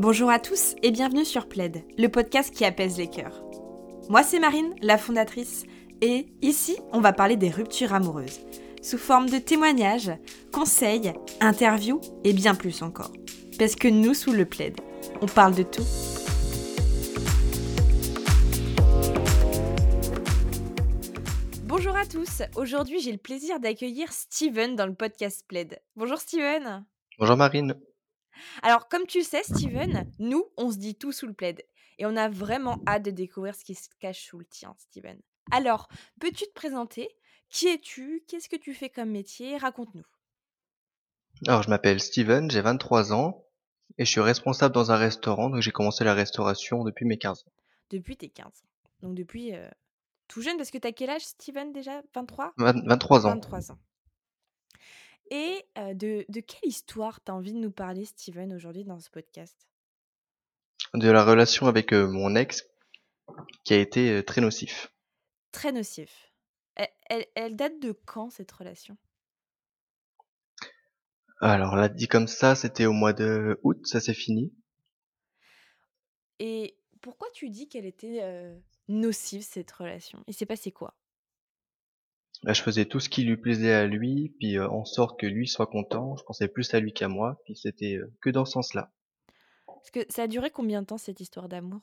Bonjour à tous et bienvenue sur Plaid, le podcast qui apaise les cœurs. Moi c'est Marine, la fondatrice, et ici on va parler des ruptures amoureuses, sous forme de témoignages, conseils, interviews et bien plus encore. Parce que nous sous le Plaid, on parle de tout. Bonjour à tous, aujourd'hui j'ai le plaisir d'accueillir Steven dans le podcast Plaid. Bonjour Steven Bonjour Marine. Alors, comme tu sais, Steven, nous, on se dit tout sous le plaid. Et on a vraiment hâte de découvrir ce qui se cache sous le tien, Steven. Alors, peux-tu te présenter? Qui es-tu? Qu'est-ce que tu fais comme métier? Raconte-nous. Alors, je m'appelle Steven, j'ai 23 ans et je suis responsable dans un restaurant. Donc, j'ai commencé la restauration depuis mes 15 ans. Depuis tes 15 ans. Donc, depuis euh, tout jeune, parce que tu as quel âge, Steven, déjà? 23 23 ans. 23 ans. Et de, de, quelle histoire t'as envie de nous parler, Steven, aujourd'hui dans ce podcast? De la relation avec mon ex qui a été très nocif. Très nocif. Elle, elle, date de quand cette relation? Alors là, dit comme ça, c'était au mois de août, ça s'est fini. Et pourquoi tu dis qu'elle était nocive cette relation? Il s'est passé quoi? Je faisais tout ce qui lui plaisait à lui, puis en sorte que lui soit content. Je pensais plus à lui qu'à moi, puis c'était que dans ce sens-là. Parce que ça a duré combien de temps cette histoire d'amour?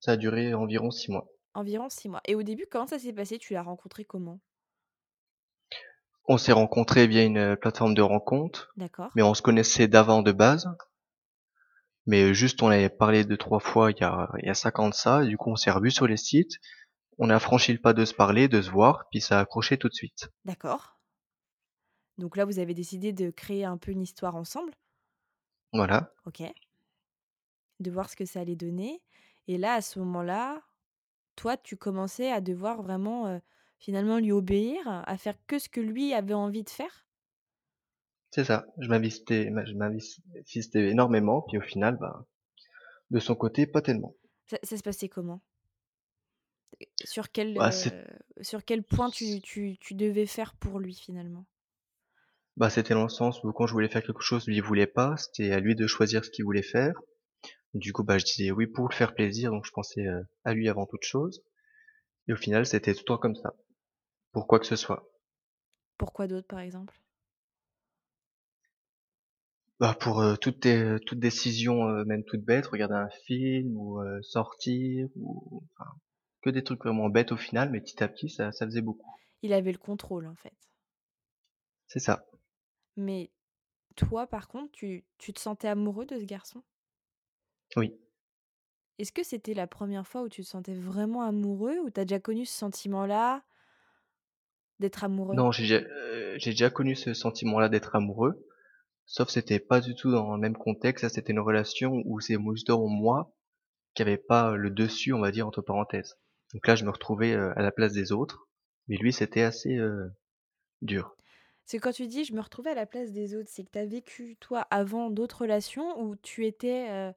Ça a duré environ six mois. Environ six mois. Et au début, comment ça s'est passé? Tu l'as rencontré comment? On s'est rencontrés via une plateforme de rencontre. D'accord. Mais on se connaissait d'avant de base. Mais juste, on avait parlé deux, trois fois il y a, il y a cinq ans de ça. Et du coup, on s'est revus sur les sites. On a franchi le pas de se parler, de se voir, puis ça a accroché tout de suite. D'accord. Donc là, vous avez décidé de créer un peu une histoire ensemble Voilà. Ok. De voir ce que ça allait donner. Et là, à ce moment-là, toi, tu commençais à devoir vraiment, finalement, lui obéir, à faire que ce que lui avait envie de faire? C'est ça. Je m'investais énormément, puis au final, bah, de son côté, pas tellement. Ça, ça se passait comment? Sur quel, bah, sur quel point tu, tu, tu, devais faire pour lui finalement? Bah, C'était dans le sens où quand je voulais faire quelque chose, lui il voulait pas, c'était à lui de choisir ce qu'il voulait faire. Du coup, bah, je disais oui pour le faire plaisir, donc je pensais à lui avant toute chose. Et au final, c'était tout le temps comme ça. Pour quoi que ce soit. Pourquoi d'autre, par exemple? Bah pour toute, toute décision, même toute bête, regarder un film ou sortir ou enfin, que des trucs vraiment bêtes au final, mais petit à petit, ça, ça faisait beaucoup. Il avait le contrôle, en fait. C'est ça. Mais toi, par contre, tu, tu te sentais amoureux de ce garçon? Oui. Est-ce que c'était la première fois où tu te sentais vraiment amoureux ou t'as déjà connu ce sentiment-là d'être amoureux? Non, j'ai déjà connu ce sentiment-là d'être amoureux. Sauf c'était pas du tout dans le même contexte. Ça, c'était une relation où c'est justement moi qui avait pas le dessus, on va dire, entre parenthèses. Donc là, je me retrouvais à la place des autres. Mais lui, c'était assez euh, dur. C'est quand tu dis je me retrouvais à la place des autres, c'est que tu as vécu, toi, avant d'autres relations où tu étais euh,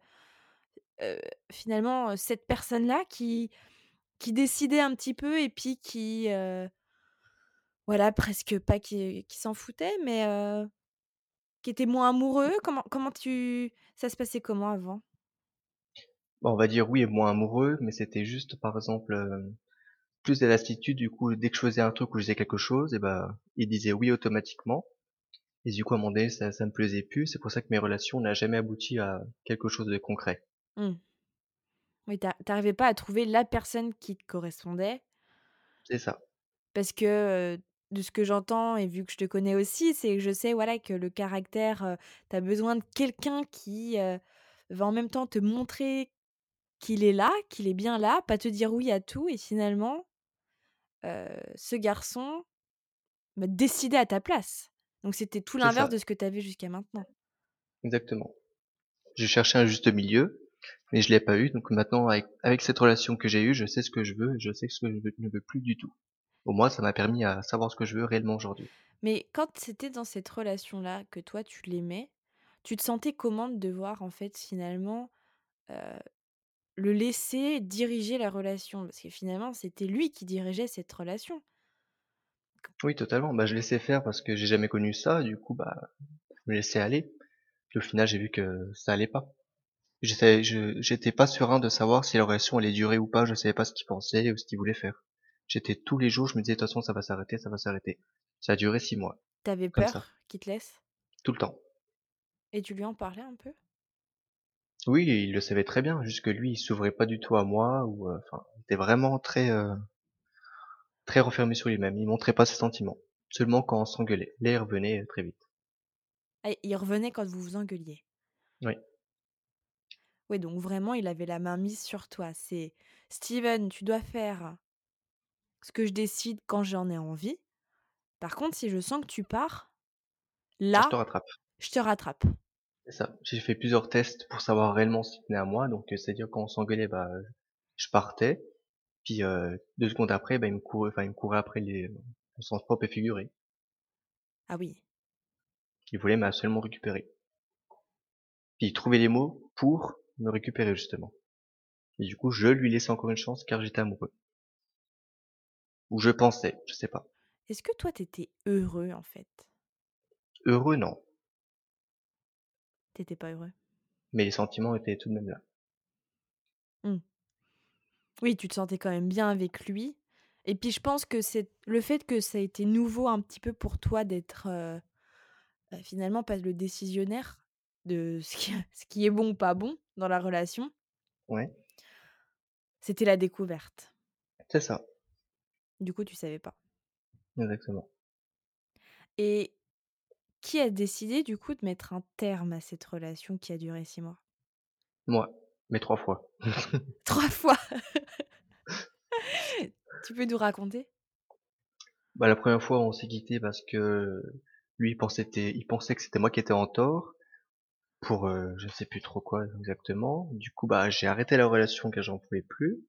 euh, finalement cette personne-là qui, qui décidait un petit peu et puis qui, voilà, presque pas qui, qui s'en foutait, mais qui était moins amoureux? Comment, comment tu. Ça se passait comment avant? On va dire oui et moins amoureux, mais c'était juste par exemple plus de lassitude. Du coup, dès que je faisais un truc ou je faisais quelque chose, et ben il disait oui automatiquement. Et du coup, à un moment donné, ça, ça me plaisait plus. C'est pour ça que mes relations n'ont jamais abouti à quelque chose de concret. Mmh. Oui, t'arrivais pas à trouver la personne qui te correspondait. C'est ça. Parce que de ce que j'entends et vu que je te connais aussi, c'est que je sais voilà que le caractère, tu as besoin de quelqu'un qui va en même temps te montrer qu'il est là, qu'il est bien là, pas te dire oui à tout et finalement, ce garçon bah, décidait à ta place. Donc c'était tout l'inverse de ce que tu avais jusqu'à maintenant. Exactement. J'ai cherché un juste milieu, mais je l'ai pas eu. Donc maintenant, avec, avec cette relation que j'ai eue, je sais ce que je veux, et je sais ce que je ne veux plus du tout. Au moins, ça m'a permis à savoir ce que je veux réellement aujourd'hui. Mais quand c'était dans cette relation-là que toi tu l'aimais, tu te sentais comment de devoir en fait finalement le laisser diriger la relation Parce que finalement, c'était lui qui dirigeait cette relation. Oui, totalement. Bah, je laissais faire parce que j'ai jamais connu ça. Du coup, bah, je me laissais aller. Puis au final, j'ai vu que ça allait pas. Je j'étais pas serein de savoir si la relation allait durer ou pas, je savais pas ce qu'il pensait ou ce qu'il voulait faire. J'étais tous les jours, je me disais: «De toute façon ça va s'arrêter, ça va s'arrêter». Ça a duré 6 mois, Tu avais comme ça, peur qu'il te laisse? tout le temps. Et tu lui en parlais un peu? Oui, il le savait très bien, juste que lui, il s'ouvrait pas du tout à moi ou, heu, enfin, il était vraiment très, heu, très renfermé sur lui-même. Il montrait pas ses sentiments, seulement quand on s'engueulait. Là, il revenait, heu, très vite. Ah, il revenait quand vous vous engueuliez? Oui, Oui, donc vraiment, il avait la main mise sur toi. C'est: «Steven, tu dois faire ce que je décide quand j'en ai envie. Par contre, si je sens que tu pars, je te là, rattrape. je te rattrape». Ça. J'ai fait plusieurs tests pour savoir réellement s'il tenait à moi, donc, heu, c'est-à-dire quand on s'engueulait, bah, je partais, puis, heu, 2 secondes après, bah, il me courait enfin, il me courait après les au sens propre et figuré. Ah oui. Il voulait mais absolument récupérer. Puis il trouvait les mots pour me récupérer justement. Et du coup, je lui laissais encore une chance car j'étais amoureux. Ou je pensais, je sais pas. Est-ce que toi, tu étais heureux, en fait? Heureux, non, Tu étais pas heureux? mais les sentiments étaient tout de même là. Mmh. Oui, tu te sentais quand même bien avec lui et puis je pense que c'est le fait que ça a été nouveau un petit peu pour toi d'être, heu heu, finalement pas le décisionnaire de ce qui ce qui est bon ou pas bon dans la relation, Ouais, c'était la découverte. c'est ça, Du coup, tu savais pas exactement. et qui a décidé du coup de mettre un terme à cette relation qui a duré 6 mois? Moi, mais 3 fois. 3 fois! Tu peux nous raconter? Bah, la première fois, on s'est quittés parce que lui, il pensait il pensait que c'était moi qui étais en tort pour, heu, je sais plus trop quoi exactement. Du coup, bah, j'ai arrêté la relation car j'en pouvais plus.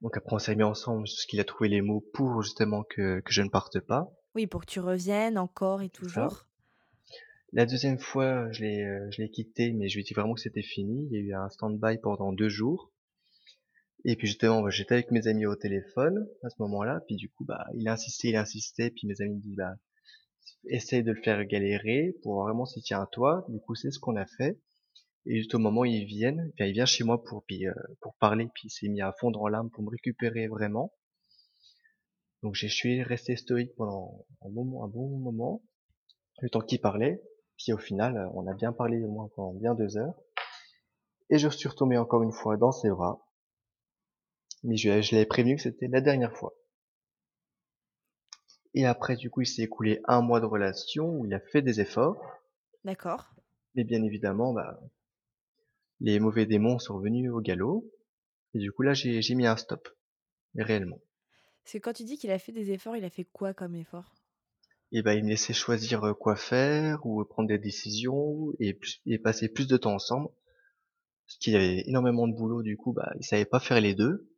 Donc après, on s'est mis ensemble parce qu'il a trouvé les mots pour justement que que je ne parte pas, Oui, pour que tu reviennes encore et c'est ça. toujours? La deuxième fois, je l'ai, heu, je l'ai quitté, mais je lui ai dit vraiment que c'était fini. Il y a eu un stand-by pendant 2 jours et puis justement, bah, j'étais avec mes amis au téléphone à ce moment-là, puis du coup, bah, il insistait, il insistait, puis mes amis me disent: «Bah, essaye de le faire galérer pour voir vraiment s'il tient à toi». Du coup, c'est ce qu'on a fait et juste au moment où ils viennent, enfin, il vient chez moi pour puis, heu, pour parler, puis il s'est mis à fondre en larmes pour me récupérer vraiment. Donc je suis resté stoïque pendant un bon un bon moment, le temps qu'il parlait, puis au final, heu, on a bien parlé au moins pendant bien 2 heures et je suis retombé encore une fois dans ses bras, mais je je l'avais prévenu que c'était la dernière fois. Et après du coup, il s'est écoulé un mois de relation où il a fait des efforts, D'accord. mais bien évidemment, bah, les mauvais démons sont revenus au galop et du coup là, j'ai mis un stop, réellement. C'est quand tu dis qu'il a fait des efforts, il a fait quoi comme effort? Et bah, il me laissait choisir, heu, quoi faire ou prendre des décisions et plus et passer plus de temps ensemble. Parce qu'il avait énormément de boulot, du coup, bah, il savait pas faire les 2.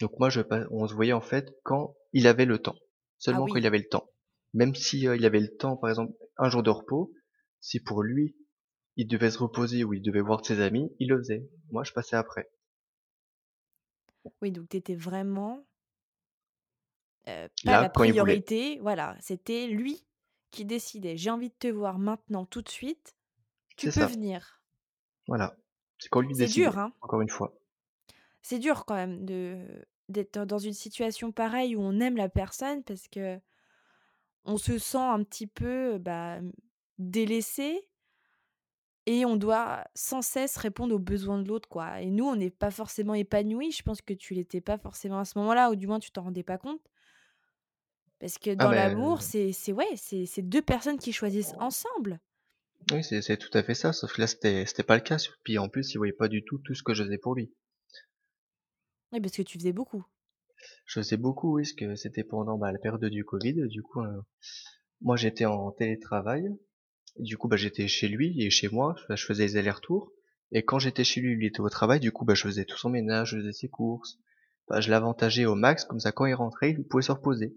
Donc moi, je pa on se voyait en fait quand il avait le temps. Ah Seulement quand il avait le temps. Même si, heu, il avait le temps, par exemple, un jour de repos, si pour lui, il devait se reposer ou il devait voir ses amis, il le faisait. Moi, je passais après. oui, donc tu étais vraiment, heu, pas Là, la quand il voulait. priorité, voilà, c'était lui qui décidait: «J'ai envie de te voir maintenant, tout de suite, tu C'est peux ça, venir». voilà. C'est quand lui C'est dur, hein? encore une fois. C'est dur quand même de d'être dans une situation pareille où on aime la personne parce que on se sent un petit peu, bah, délaissé et on doit sans cesse répondre aux besoins de l'autre, quoi et nous, on n'est pas forcément épanouis. Je pense que tu l'étais pas forcément à ce moment-là ou du moins tu t'en rendais pas compte. Parce que Ah dans l'amour, ben c'est c'est ouais, c'est c'est 2 personnes qui choisissent ensemble. oui, c'est c'est tout à fait ça, sauf que là, c'était c'était pas le cas. Puis en plus, il voyait pas du tout, tout ce que je faisais pour lui. Oui, parce que tu faisais beaucoup. Je faisais beaucoup, oui, parce que c'était pendant, bah, la période du covid. Du coup, moi, j'étais en télétravail. Du coup, bah, j'étais chez lui et chez moi. Bah, je faisais les allers-retours et quand j'étais chez lui, lui était au travail. Du coup, bah, je faisais tout son ménage, je faisais ses courses. Bah, je l'avantageais au max, comme ça, quand il rentrait, il pouvait se reposer.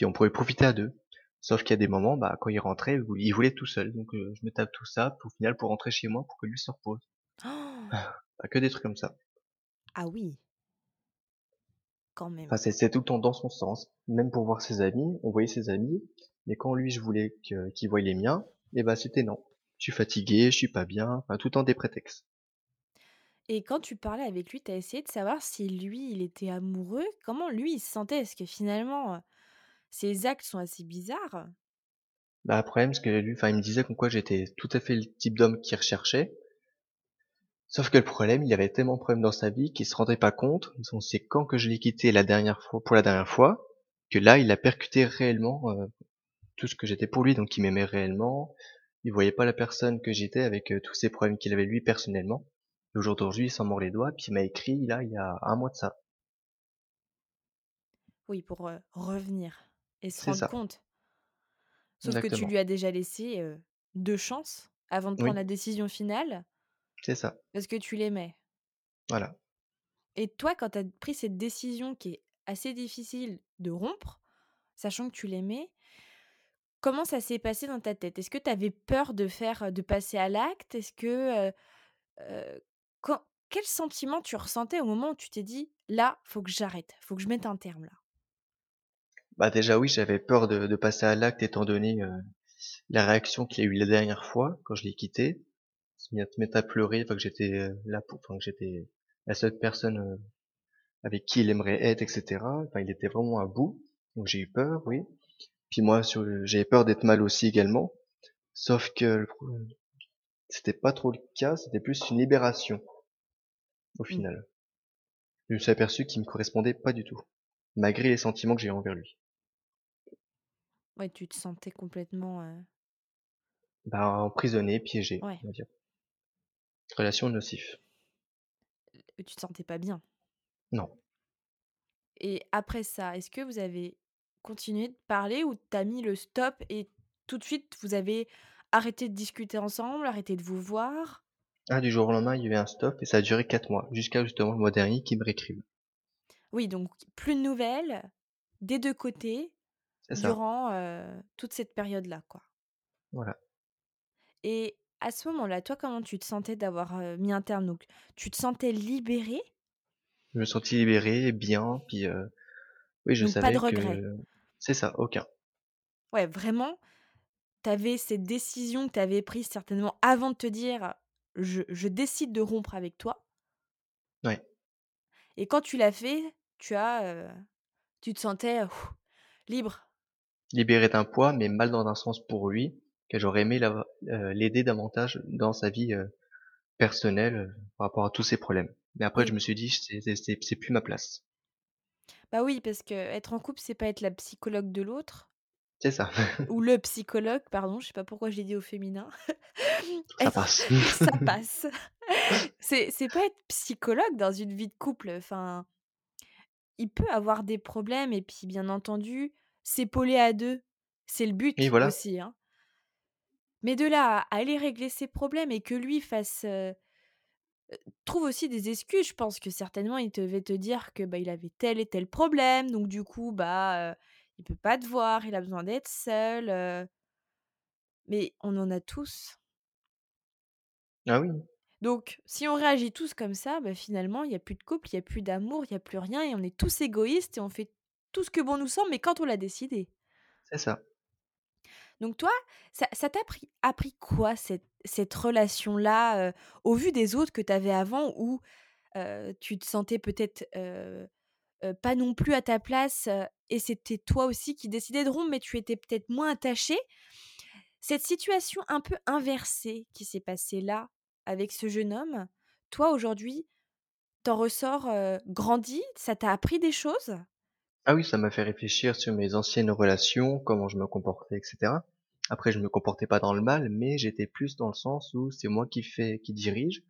Puis on pouvait profiter à 2. Sauf qu'il y a des moments, bah, quand il rentrait, il voulait tout seul. Donc, heu, je me tape tout ça, pour au final, pour rentrer chez moi, pour que lui se repose. Bah, que des trucs comme ça. Ah oui, quand Enfin, même. c'est c'est tout le temps dans son sens. Même pour voir ses amis, on voyait ses amis, mais quand lui je voulais qu'il voie les miens, et bah c'était non. Je suis fatigué, je suis pas bien, enfin tout le temps des prétextes. Et quand tu parlais avec lui, tu as essayé de savoir si lui, il était amoureux? Comment lui, il se sentait? Est-ce que finalement, ses actes sont assez bizarres. Bah, le problème, c'est que lui enfin, il me disait comme quoi j'étais tout à fait le type d'homme qu'il recherchait. Sauf que le problème, il avait tellement de problèmes dans sa vie qu'il se rendait pas compte. Donc c'est quand que je l'ai quitté la dernière fois pour la dernière fois, que là, il a percuté réellement, heu, tout ce que j'étais pour lui. Donc il m'aimait réellement, il voyait pas la personne que j'étais avec, heu, tous ces problèmes qu'il avait lui personnellement. Et au jour d'aujourd'hui, il s'en mord les doigts, puis il m'a écrit là, il y a un mois de ça. Oui, pour, heu, revenir et se rendre ça, compte. Sauf que tu lui as déjà laissé, heu, 2 chances avant de prendre Oui, la décision finale, c'est ça, parce que tu l'aimais. voilà. Et toi, quand tu as pris cette décision qui est assez difficile de rompre, sachant que tu l'aimais, comment ça s'est passé dans ta tête? Est-ce que tu avais peur de faire, de passer à l'acte? Est-ce que, quand quel sentiment tu ressentais au moment où tu t'es dit: «Là, faut que j'arrête, faut que je mette un terme là»? Bah, déjà oui, j'avais peur de de passer à l'acte étant donné, heu, la réaction qu'il y a eu la dernière fois quand je l'ai quitté. Il se mit à se mettre à pleurer, enfin que j'étais, heu, là pour enfin que j'étais la seule personne, heu, avec qui il aimerait être et cetera. Enfin, il était vraiment à bout, donc j'ai eu peur, oui. Puis moi sur j'avais peur d'être mal aussi également, sauf que le c'était pas trop le cas, c'était plus une libération, au Mmh. final. Je me suis aperçu qu'il me correspondait pas du tout, malgré les sentiments que j'ai envers lui. Ouais, tu te sentais complètement, heu Bah, emprisonné, piégé, ouais, on va dire. Relation nocif. tu te sentais pas bien? Non. Et après ça, est-ce que vous avez continué de parler ou tu as mis le stop et tout de suite vous avez arrêté de discuter ensemble, arrêté de vous voir? Ah, du jour au lendemain, il y a eu un stop et ça a duré 4 mois, jusqu'à justement le mois dernier qu'il me réécrive. Oui, donc plus de nouvelles des 2 côtés C'est ça, durant, toute cette période-là, quoi. voilà. Et à ce moment-là, toi, comment tu te sentais d'avoir, mis un terme? Donc tu te sentais libéré, Je me sentis libéré, bien, puis, oui, je donc pas de savais regret? que c'est ça, aucun. Ouais, vraiment, tu avais cette décision que tu avais prise certainement avant de te dire: «Je je décide de rompre avec toi». Ouais. Et quand tu l'as fait, tu as, tu te sentais, ouf, libre. Libéré d'un poids, mais mal dans un sens pour lui, que j'aurais aimé heu, l'aider davantage dans sa vie, heu, personnelle, heu, par rapport à tous ses problèmes. Mais après je Oui, me suis dit: «C'est plus ma place». bah, oui, parce que être en couple, c'est pas être la psychologue de l'autre C'est ça, ou le psychologue, pardon, je sais pas pourquoi je l'ai dit au féminin. ça Être passe. ça passe. C'est c'est pas être psychologue dans une vie de couple, enfin, il peut avoir des problèmes et puis, bien entendu, s'épauler à 2, c'est le but voilà, aussi, hein. Mais de là à aller régler ses problèmes et que lui fasse, trouve aussi des excuses. Je pense que certainement il devait te dire que, bah, il avait tel et tel problème, donc du coup, bah, heu, il peut pas te voir, il a besoin d'être seul, mais on en a tous. ah oui, Donc si on réagit tous comme ça, bah, finalement, il y a plus de couple, il y a plus d'amour, il y a plus rien et on est tous égoïstes et on fait tout ce que bon nous semble, mais quand on l'a décidé. c'est ça. Donc toi, ça ça t'a appris appris quoi cette cette relation-là, au vu des autres que tu avais avant où, tu te sentais peut-être, pas non plus à ta place, et c'était toi aussi qui décidais de rompre, mais tu étais peut-être moins attaché. Cette situation un peu inversée qui s'est passée là, avec ce jeune homme, toi aujourd'hui, t'en ressors, grandi? Ça t'a appris des choses? Ah oui, ça m'a fait réfléchir sur mes anciennes relations, comment je me comportais et cetera. Après je me comportais pas dans le mal, mais j'étais plus dans le sens où c'est moi qui fais qui dirige.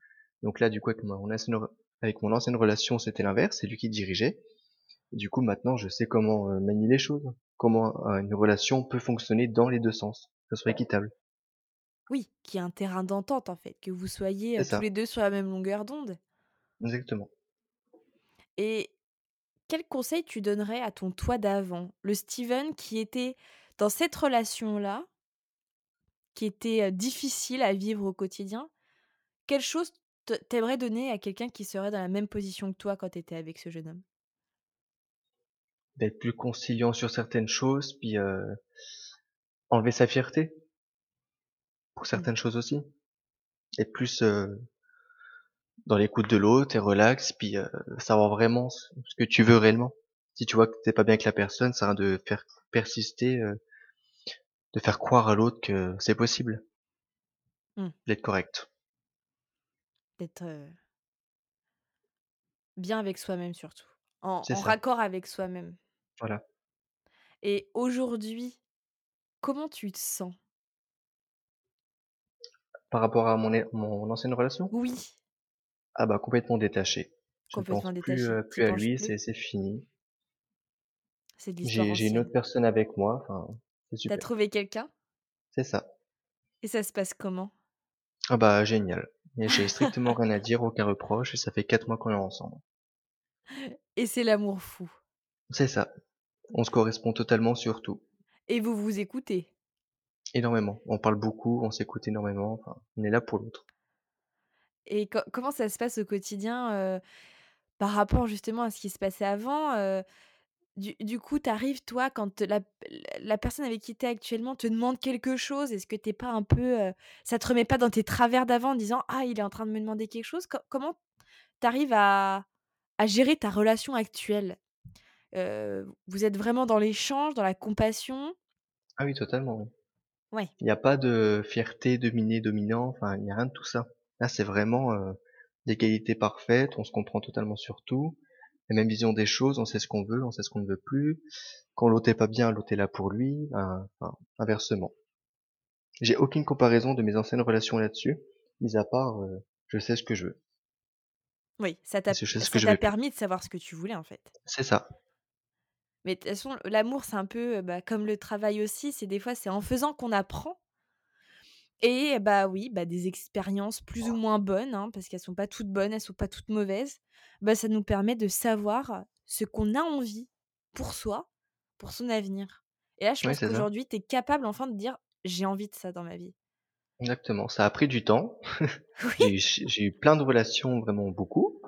Donc là, du coup, avec mon ancienne re avec mon ancienne relation, c'était l'inverse, c'est lui qui dirigeait. Du coup, maintenant, je sais comment, heu, manier les choses, comment, heu, une relation peut fonctionner dans les 2 sens, que ce soit équitable. Oui, qu'il y ait un terrain d'entente en fait, que vous soyez, C'est heu, tous ça, les 2 sur la même longueur d'onde exactement. et quel conseil tu donnerais à ton toi d'avant? Le Steven qui était dans cette relation-là, qui était, difficile à vivre au quotidien. Quelle chose tu donner à quelqu'un qui serait dans la même position que toi quand tu étais avec ce jeune homme? D'être plus conciliant sur certaines choses, puis, enlever sa fierté pour Mmh. certaines choses aussi. Être plus, dans l'écoute de l'autre, es relax, puis, heu, savoir vraiment ce que tu veux réellement. Si tu vois que tu es pas bien avec la personne, ça sert de faire persister, heu, de faire croire à l'autre que c'est possible Mmh. d'être correct. D'être, heu bien avec soi-même surtout, en C'est en ça, raccord avec soi-même voilà. et aujourd'hui, comment tu te sens? Par rapport à mon é mon ancienne relation? Oui, Ah bah, complètement détaché. Je ne complètement pense plus, détaché. heu, Tu y plus à penses lui, plus? c'est c'est fini. C'est de l'histoire J'ai j'ai une autre personne avec moi, enfin, c'est Tu as super. trouvé quelqu'un? C'est ça. et ça se passe comment? Ah bah, génial. Et j'ai strictement rien à dire, aucun reproche et ça fait 4 mois qu'on est ensemble. Et c'est l'amour fou C'est ça. On se correspond totalement sur tout. et vous vous écoutez? Énormément. On parle beaucoup, on s'écoute énormément, enfin, on est là pour l'autre. Et co comment ça se passe au quotidien, par rapport justement à ce qui se passait avant? Du du coup, tu arrives toi quand la la personne avec qui tu es actuellement te demande quelque chose, est-ce que tu es pas un peu, heu, ça te remet pas dans tes travers d'avant en disant: «Ah, il est en train de me demander quelque chose»? Co comment tu arrives à à gérer ta relation actuelle? Vous êtes vraiment dans l'échange, dans la compassion? Ah oui, totalement, oui. Ouais. Il y a pas de fierté dominé-dominant, enfin, il y a rien de tout ça. Là, c'est vraiment, heu, l'égalité parfaite, on se comprend totalement sur tout, la même vision des choses, on sait ce qu'on veut, on sait ce qu'on ne veut plus. Quand l'autre est pas bien, l'autre est là pour lui, hein, enfin, inversement. J'ai aucune comparaison de mes anciennes relations là-dessus, mis à part, je sais ce que je veux Oui, ça t'a plus. permis de savoir ce que tu voulais, en fait. C'est ça, Mais de toute façon, l'amour, c'est un peu, bah, comme le travail aussi, c'est des fois, c'est en faisant qu'on apprend et bah, oui, bah, des expériences plus ou moins bonnes, hein, parce qu'elles sont pas toutes bonnes, elles sont pas toutes mauvaises, bah, ça nous permet de savoir ce qu'on a envie pour soi, pour son avenir. Et là, je pense qu'aujourd'hui, tu es capable enfin de dire: «J'ai envie de ça dans ma vie». exactement. Ça a pris du temps. Oui. J'ai eu plein de relations, vraiment beaucoup,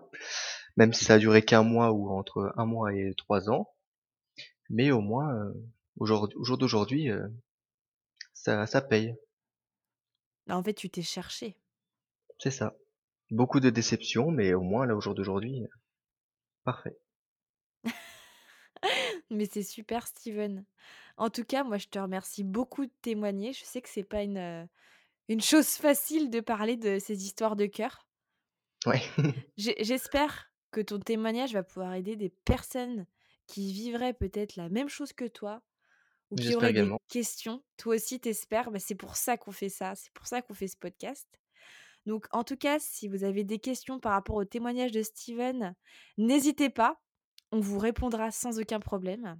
même si ça a duré qu'un mois ou entre un mois et 3 ans, mais au moins, aujourd au jour d'aujourd'hui, ça ça paye. Bah, en fait, tu t'es cherché. C'est ça. Beaucoup de déceptions, mais au moins là, au jour d'aujourd'hui, heu, parfait. Mais c'est super, Steven. En tout cas, moi, je te remercie beaucoup de témoigner. Je sais que c'est pas une, heu, une chose facile de parler de ces histoires de cœur. Ouais, J'e j'espère que ton témoignage va pouvoir aider des personnes qui vivraient peut-être la même chose que toi ou qui auraient des également. questions. Toi aussi, tu espères, bah, c'est pour ça qu'on fait ça, c'est pour ça qu'on fait ce podcast. Donc en tout cas, si vous avez des questions par rapport au témoignage de Steven, n'hésitez pas, on vous répondra sans aucun problème.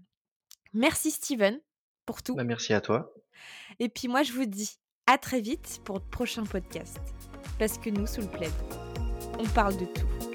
Merci Steven pour tout Bah, merci à toi. et puis moi je vous dis à très vite pour le prochain podcast. Parce que nous, sous le plaid, on parle de tout.